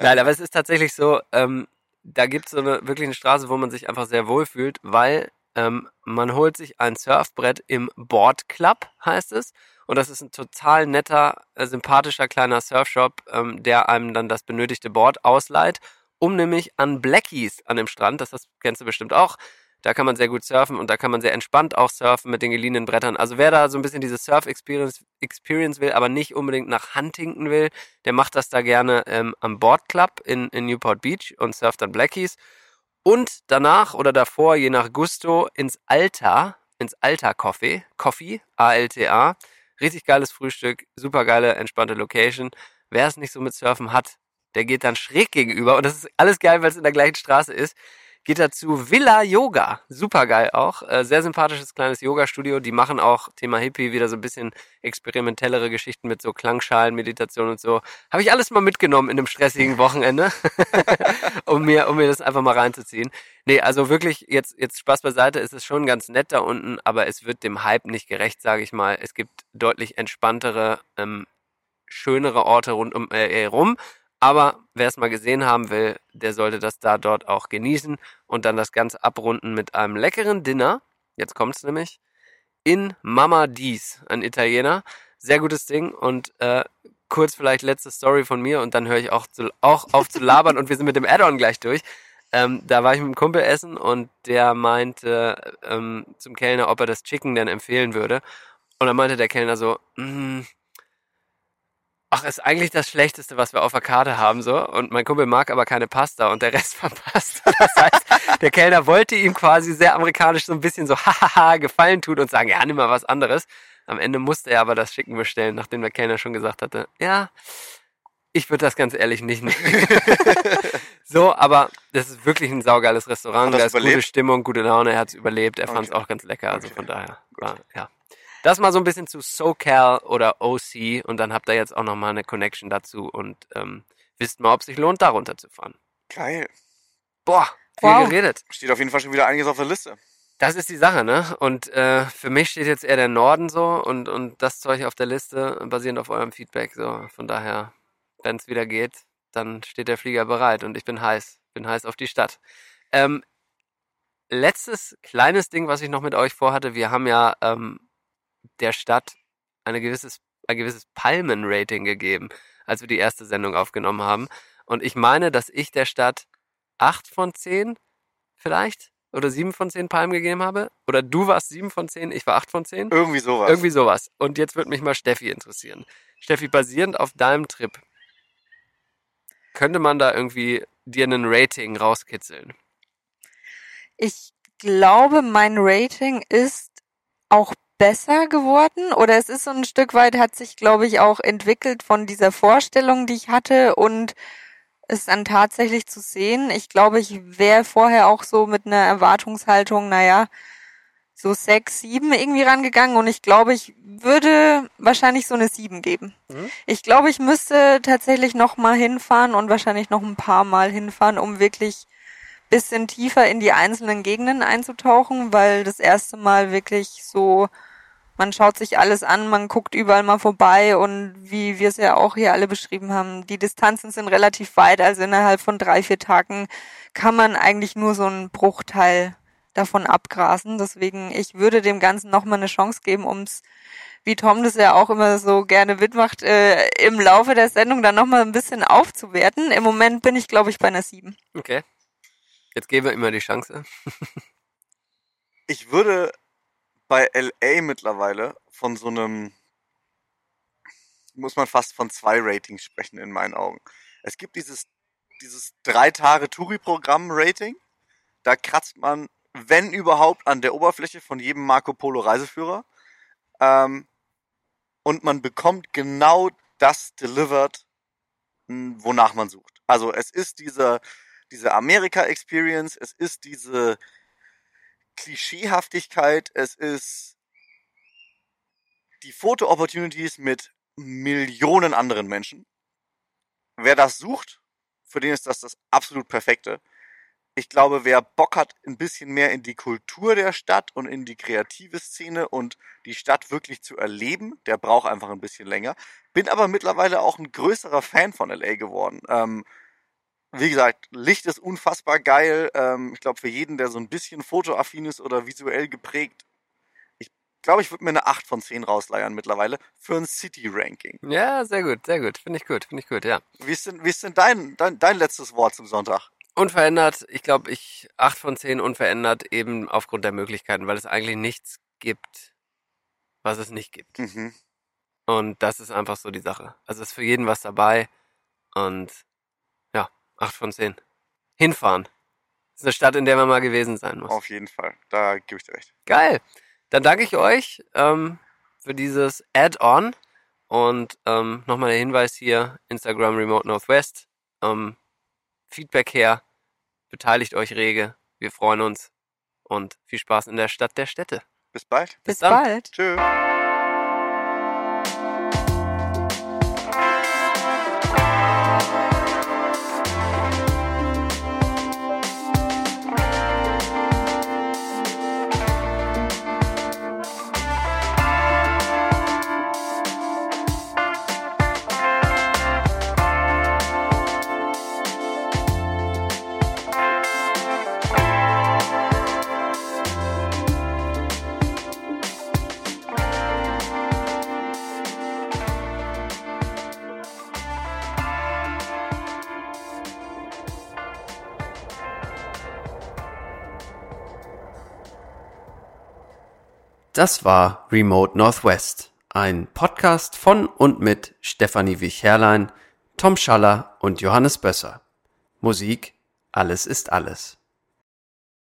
Nein, aber es ist tatsächlich so, ähm, da gibt es so eine wirklich eine Straße, wo man sich einfach sehr wohl fühlt, weil ähm, man holt sich ein Surfbrett im Board Club, heißt es. Und das ist ein total netter, äh, sympathischer kleiner Surfshop, ähm, der einem dann das benötigte Board ausleiht, um nämlich an Blackies an dem Strand, das, das kennst du bestimmt auch, da kann man sehr gut surfen und da kann man sehr entspannt auch surfen mit den geliehenen Brettern. Also wer da so ein bisschen diese Surf-Experience Experience will, aber nicht unbedingt nach Huntington will, der macht das da gerne ähm, am Board Club in, in Newport Beach und surft dann Blackies. Und danach oder davor, je nach Gusto, ins Alta, ins Alta Coffee, Coffee, A-L-T-A. Richtig geiles Frühstück, super geile, entspannte Location. Wer es nicht so mit Surfen hat, der geht dann schräg gegenüber und das ist alles geil, weil es in der gleichen Straße ist. Geht dazu Villa Yoga, super geil auch, äh, sehr sympathisches kleines Yoga-Studio. Die machen auch Thema Hippie wieder so ein bisschen experimentellere Geschichten mit so Klangschalen, Meditation und so. Habe ich alles mal mitgenommen in einem stressigen Wochenende, um mir, um mir das einfach mal reinzuziehen. Nee, also wirklich jetzt jetzt Spaß beiseite, es ist schon ganz nett da unten, aber es wird dem Hype nicht gerecht, sage ich mal. Es gibt deutlich entspanntere, ähm, schönere Orte rund um äh, rum. Aber wer es mal gesehen haben will, der sollte das da dort auch genießen und dann das Ganze abrunden mit einem leckeren Dinner. Jetzt kommt's nämlich in Mama Dies, ein Italiener. Sehr gutes Ding und äh, kurz vielleicht letzte Story von mir und dann höre ich auch, zu, auch auf zu labern und wir sind mit dem Add-on gleich durch. Ähm, da war ich mit einem Kumpel essen und der meinte ähm, zum Kellner, ob er das Chicken denn empfehlen würde. Und dann meinte der Kellner so, mm, ach, ist eigentlich das Schlechteste, was wir auf der Karte haben, so. Und mein Kumpel mag aber keine Pasta und der Rest von Pasta. Das heißt, der Kellner wollte ihm quasi sehr amerikanisch so ein bisschen so hahaha gefallen tun und sagen, ja, nimm mal was anderes. Am Ende musste er aber das Chicken bestellen, nachdem der Kellner schon gesagt hatte, ja, ich würde das ganz ehrlich nicht nehmen. so, aber das ist wirklich ein saugeiles Restaurant. Da ist gute überlebt? Stimmung, gute Laune. Er hat es überlebt. Er fand es Okay. auch ganz lecker. Also Okay. von daher, war, ja. Das mal so ein bisschen zu SoCal oder OC und dann habt ihr jetzt auch nochmal eine Connection dazu und ähm, wisst mal, ob es sich lohnt, da runterzufahren. Geil. Boah, viel Wow. geredet. Steht auf jeden Fall schon wieder einiges auf der Liste. Das ist die Sache, ne? Und äh, für mich steht jetzt eher der Norden so und, und das Zeug auf der Liste, basierend auf eurem Feedback. So, von daher, wenn es wieder geht, dann steht der Flieger bereit und ich bin heiß. Bin heiß auf die Stadt. Ähm, letztes kleines Ding, was ich noch mit euch vorhatte, wir haben ja ähm, der Stadt eine gewisses, ein gewisses Palmen-Rating gegeben, als wir die erste Sendung aufgenommen haben. Und ich meine, dass ich der Stadt acht von zehn vielleicht oder sieben von zehn Palmen gegeben habe. Oder du warst sieben von zehn, ich war acht von zehn. Irgendwie sowas. Irgendwie sowas. Und jetzt würde mich mal Steffi interessieren. Steffi, basierend auf deinem Trip, könnte man da irgendwie dir einen Rating rauskitzeln? Ich glaube, mein Rating ist auch besser geworden oder es ist so ein Stück weit, hat sich, glaube ich, auch entwickelt von dieser Vorstellung, die ich hatte und es dann tatsächlich zu sehen. Ich glaube, ich wäre vorher auch so mit einer Erwartungshaltung, naja, so sechs, sieben irgendwie rangegangen und ich glaube, ich würde wahrscheinlich so eine sieben geben. Mhm. Ich glaube, ich müsste tatsächlich noch mal hinfahren und wahrscheinlich noch ein paar Mal hinfahren, um wirklich bisschen tiefer in die einzelnen Gegenden einzutauchen, weil das erste Mal wirklich so, man schaut sich alles an, man guckt überall mal vorbei und wie wir es ja auch hier alle beschrieben haben, die Distanzen sind relativ weit, also innerhalb von drei, vier Tagen kann man eigentlich nur so einen Bruchteil davon abgrasen. Deswegen, ich würde dem Ganzen nochmal eine Chance geben, ums wie Tom das ja auch immer so gerne mitmacht, äh, im Laufe der Sendung dann nochmal ein bisschen aufzuwerten. Im Moment bin ich, glaube ich, bei einer 7. Okay. Jetzt geben wir immer die Chance. Ich würde bei LA mittlerweile von so einem muss man fast von zwei Ratings sprechen in meinen Augen. Es gibt dieses, dieses drei Tage Touri-Programm-Rating. Da kratzt man, wenn überhaupt, an der Oberfläche von jedem Marco Polo Reiseführer. Ähm, und man bekommt genau das delivered, wonach man sucht. Also es ist diese, diese Amerika-Experience, es ist diese Klischeehaftigkeit, es ist die Foto-Opportunities mit Millionen anderen Menschen. Wer das sucht, für den ist das das absolut Perfekte. Ich glaube, wer Bock hat, ein bisschen mehr in die Kultur der Stadt und in die kreative Szene und die Stadt wirklich zu erleben, der braucht einfach ein bisschen länger. Bin aber mittlerweile auch ein größerer Fan von LA geworden. Ähm, wie gesagt, Licht ist unfassbar geil. Ähm, ich glaube, für jeden, der so ein bisschen fotoaffin ist oder visuell geprägt, ich glaube, ich würde mir eine 8 von 10 rausleiern mittlerweile für ein City-Ranking. Ja, sehr gut, sehr gut. Finde ich gut, finde ich gut, ja. Wie ist denn, wie ist denn dein, dein, dein letztes Wort zum Sonntag? Unverändert, ich glaube, ich 8 von 10 unverändert, eben aufgrund der Möglichkeiten, weil es eigentlich nichts gibt, was es nicht gibt. Mhm. Und das ist einfach so die Sache. Also ist für jeden was dabei und 8 von 10. Hinfahren. Das ist eine Stadt, in der man mal gewesen sein muss. Auf jeden Fall, da gebe ich dir recht. Geil. Dann danke ich euch ähm, für dieses Add-on. Und ähm, nochmal der Hinweis hier, Instagram Remote Northwest. Ähm, Feedback her, beteiligt euch rege. Wir freuen uns und viel Spaß in der Stadt der Städte. Bis bald. Bis dann. bald. Tschö. Das war Remote Northwest, ein Podcast von und mit Stefanie Wich-Herrlein, Tom Schaller und Johannes Bösser. Musik Alles ist alles.